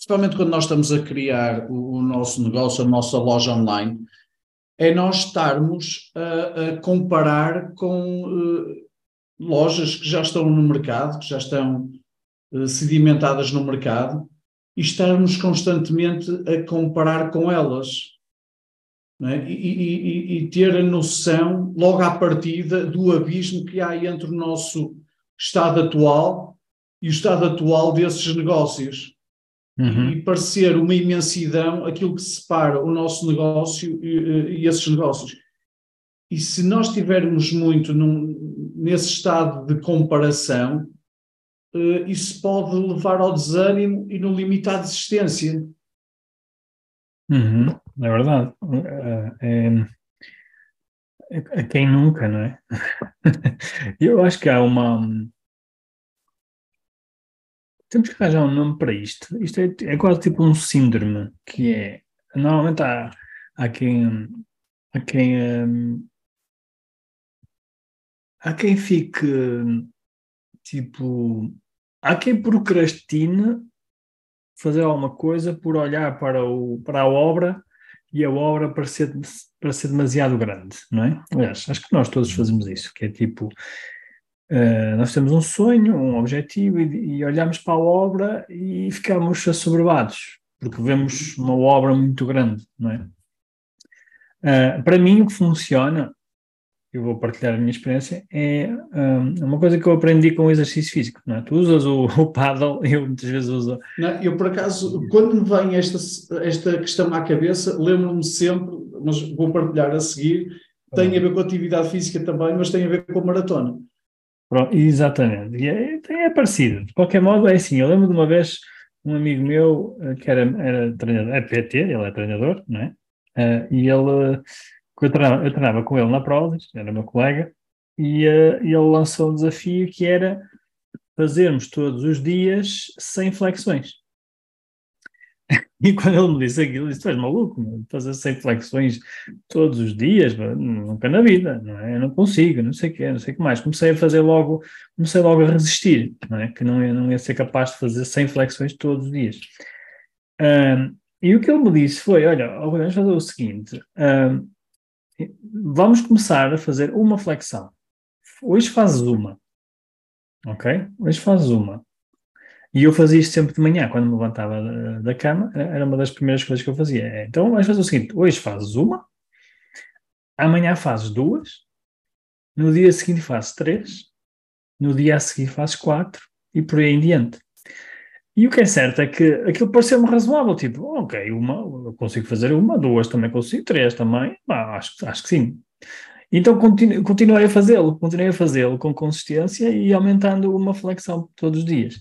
principalmente quando nós estamos a criar o, o nosso negócio, a nossa loja online, é nós estarmos a, a comparar com uh, lojas que já estão no mercado, que já estão uh, sedimentadas no mercado, e estarmos constantemente a comparar com elas. É? E, e, e, ter a noção, logo à partida, do abismo que há entre o nosso estado atual e o estado atual desses negócios. Uhum. E parecer uma imensidão aquilo que separa o nosso negócio e, e esses negócios. E se nós estivermos muito num, nesse estado de comparação, uh, isso pode levar ao desânimo e no limite à desistência. Uhum, é verdade. É, é, quem nunca, não é? Eu acho que há uma. Temos que arranjar um nome para isto. Isto é, é quase tipo um síndrome, que é. Normalmente há, há quem. Há quem. Um, há quem fique. Tipo há quem procrastine fazer alguma coisa por olhar para, o, para a obra e a obra parecer, ser demasiado grande, não é? Aliás, acho que nós todos fazemos isso, que é tipo, uh, nós temos um sonho, um objetivo e, e olhamos para a obra e ficamos assoberbados, porque vemos uma obra muito grande, não é? Uh, para mim o que funciona eu vou partilhar a minha experiência, é um, uma coisa que eu aprendi com o exercício físico. Não é? Tu usas o, o paddle, eu muitas vezes uso. Não, eu, por acaso, quando me vem esta, esta questão à cabeça, lembro-me sempre, mas vou partilhar a seguir, tem a ver com a atividade física também, mas tem a ver com a maratona. Pronto, exatamente. E é, é parecido. De qualquer modo, é assim. Eu lembro de uma vez um amigo meu eh, que era, era treinador, é PT, ele é treinador, não é? Uh, e ele eu treinava, eu treinava com ele na Prozis, era meu colega, e uh, ele lançou um desafio que era fazermos todos os dias 100 flexões. E quando ele me disse aquilo, eu disse: Tu és maluco, fazer 100 flexões todos os dias, nunca na vida, não é? Eu não consigo, não sei o quê, não sei o que mais. Comecei a fazer logo, comecei logo a resistir, não é? Que não ia, não ia ser capaz de fazer 100 flexões todos os dias. Um, e o que ele me disse foi: Olha, vamos fazer o seguinte, um, Vamos começar a fazer uma flexão. Hoje fazes uma. Ok? Hoje fazes uma. E eu fazia isto sempre de manhã, quando me levantava da, cama, era uma das primeiras coisas que eu fazia. É, então vamos fazer o seguinte: hoje fazes uma, amanhã fazes duas, no dia seguinte fazes três, no dia a seguir fazes quatro e por aí em diante. E o que é certo é que aquilo pareceu-me razoável, tipo, ok, uma, eu consigo fazer uma, duas também consigo, três também, bah, acho, acho que sim. Então continu, continuei a fazê-lo, continuei a fazê-lo com consistência e aumentando uma flexão todos os dias.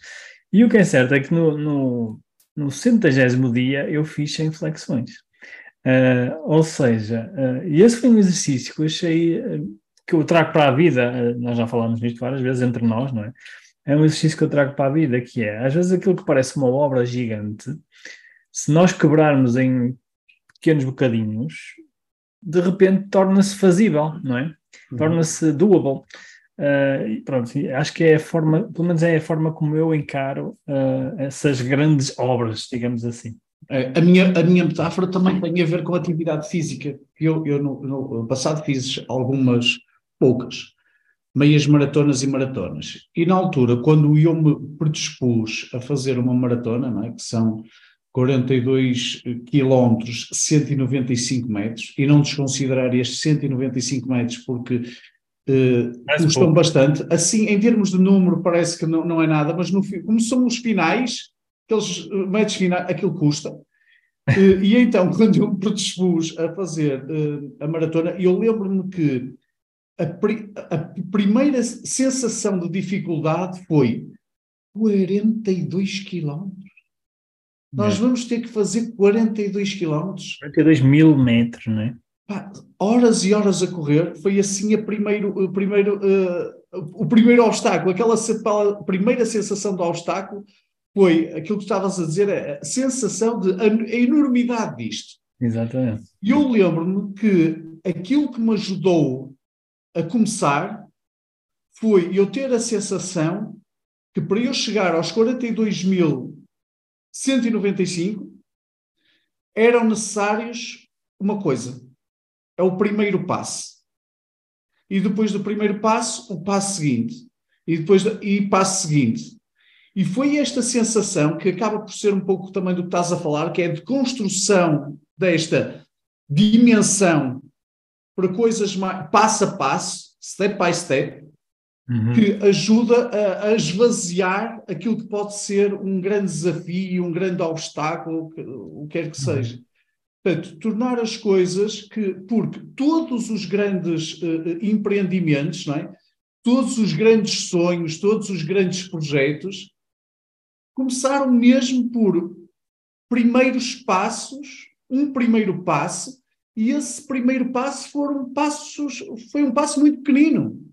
E o que é certo é que no, no, no centagésimo dia eu fiz 100 flexões. Uh, ou seja, uh, e esse foi um exercício que eu achei uh, que eu trago para a vida, nós já falamos nisto várias vezes entre nós, não é? é um exercício que eu trago para a vida, que é, às vezes aquilo que parece uma obra gigante, se nós quebrarmos em pequenos bocadinhos, de repente torna-se fazível, não é? Uhum. Torna-se doable. Uh, pronto, acho que é a forma, pelo menos é a forma como eu encaro uh, essas grandes obras, digamos assim. A minha, a minha metáfora também tem a ver com a atividade física. Eu, eu no, no passado fiz algumas poucas, meias maratonas e maratonas. E na altura, quando eu me predispus a fazer uma maratona, é? que são 42 quilómetros, 195 metros, e não desconsiderar estes 195 metros porque eh, custam bastante. Assim, em termos de número, parece que não, não é nada, mas no, como são os finais, aqueles eh, metros finais, aquilo custa. Eh, e então, quando eu me predispus a fazer a maratona, eu lembro-me que a, pri, a primeira sensação de dificuldade foi 42 quilómetros. nós yeah. vamos ter que fazer 42 quilómetros. 42 mil metros, não é? Pá, horas e horas a correr, foi assim a primeiro, o, primeiro, uh, o primeiro obstáculo, aquela primeira sensação do obstáculo foi aquilo que estavas a dizer, a sensação de a, a enormidade disto. Exatamente. E eu lembro-me que aquilo que me ajudou a começar foi eu ter a sensação que para eu chegar aos 42.195 eram necessários uma coisa, é o primeiro passo. E depois do primeiro passo, o passo seguinte. E depois e passo seguinte. E foi esta sensação que acaba por ser um pouco também do que estás a falar, que é de construção desta dimensão para coisas mais passo a passo, step by step, uhum. que ajuda a, a, esvaziar aquilo que pode ser um grande desafio, um grande obstáculo, o que quer que uhum. Portanto, tornar as coisas que, porque todos os grandes uh, empreendimentos, é? todos os grandes sonhos, todos os grandes projetos, começaram mesmo por primeiros passos, um primeiro passo, e esse primeiro passo foram passos, foi um passo muito pequenino.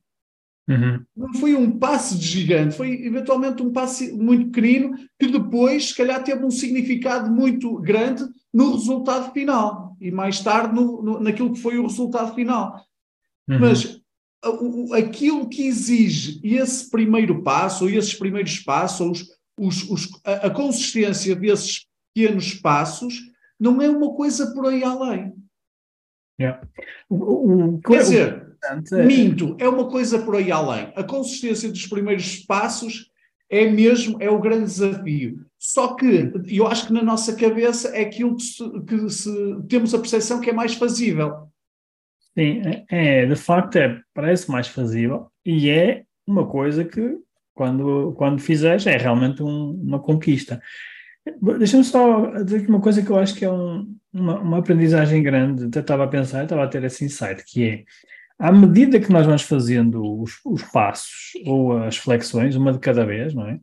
Uhum. Não foi um passo gigante, foi eventualmente um passo muito pequenino que depois, se calhar, teve um significado muito grande no resultado final e mais tarde no, no naquilo que foi o resultado final. Uhum. Mas aquilo que exige esse primeiro passo, ou esses primeiros passos, os, os, a, a, consistência desses pequenos passos, não é uma coisa por aí além. Yeah. O, o, Quer dizer, é... minto, é uma coisa por aí além. A consistência dos primeiros passos é mesmo, é o grande desafio. Só que eu acho que na nossa cabeça é aquilo que, se, que se, temos a percepção que é mais fazível. Sim, é, é, de facto é, parece mais fazível e é uma coisa que quando, quando fizeres, é realmente um, uma conquista. Deixa-me só dizer aqui uma coisa que eu acho que é um, uma, uma, aprendizagem grande. Até estava a pensar, estava a ter esse insight, que é à medida que nós vamos fazendo os, os passos ou as flexões, uma de cada vez, não é?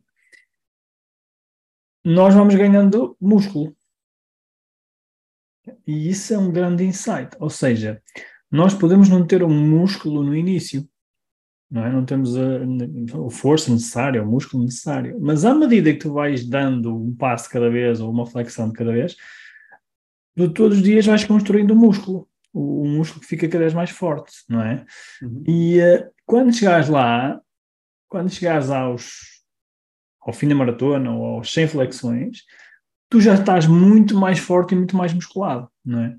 Nós vamos ganhando músculo. E isso é um grande insight. Ou seja, nós podemos não ter um músculo no início, não é? Não temos a, a força necessária, o músculo necessário. Mas à medida que tu vais dando um passo cada vez ou uma flexão de cada vez, tu todos os dias vais construindo músculo. O, o músculo fica cada vez mais forte, não é? Uhum. E uh, quando chegares lá, quando chegares aos, ao fim da maratona ou aos 100 flexões, tu já estás muito mais forte e muito mais musculado, não é?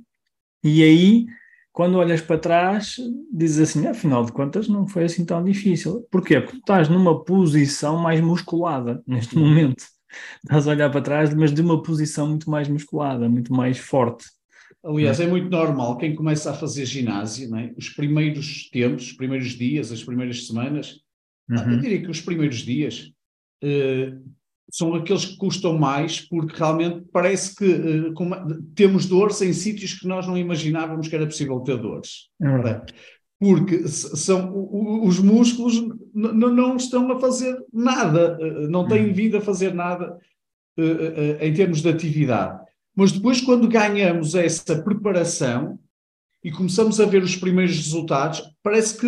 E aí quando olhas para trás, dizes assim, afinal de contas não foi assim tão difícil. Porquê? Porque tu estás numa posição mais musculada neste momento. Estás a olhar para trás, mas de uma posição muito mais musculada, muito mais forte. Aliás, é muito normal quem começa a fazer ginásio, é? os primeiros tempos, os primeiros dias, as primeiras semanas, uhum. eu diria que os primeiros dias, uh, são aqueles que custam mais, porque realmente parece que uh, temos dores em sítios que nós não imaginávamos que era possível ter dores. É verdade. Porque são, os músculos não estão a fazer nada, uh, não têm uhum. vindo a fazer nada uh, em termos de atividade. Mas depois, quando ganhamos essa preparação e começamos a ver os primeiros resultados, parece que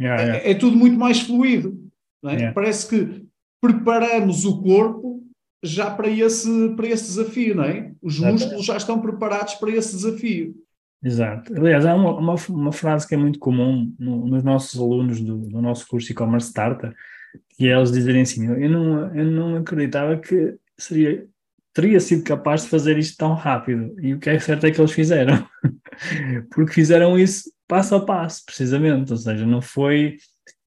yeah, yeah. É, é, tudo muito mais fluido. É? Yeah. Parece que preparamos o corpo já para esse, para esse desafio, não é? Os músculos já estão preparados para esse desafio. Exato. Aliás, há uma, uma, uma frase que é muito comum no, nos nossos alunos do, do nosso curso e-commerce starter, que é eles dizerem assim, eu não, eu não acreditava que seria, teria sido capaz de fazer isto tão rápido. E o que é certo é que eles fizeram. Porque fizeram isso passo a passo, precisamente. Ou seja, não foi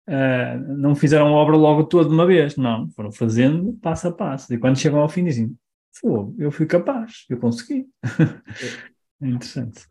uh, não fizeram a obra logo toda de uma vez, não, foram fazendo passo a passo. E quando chegam ao fim dizem, eu fui capaz, eu consegui. é interessante.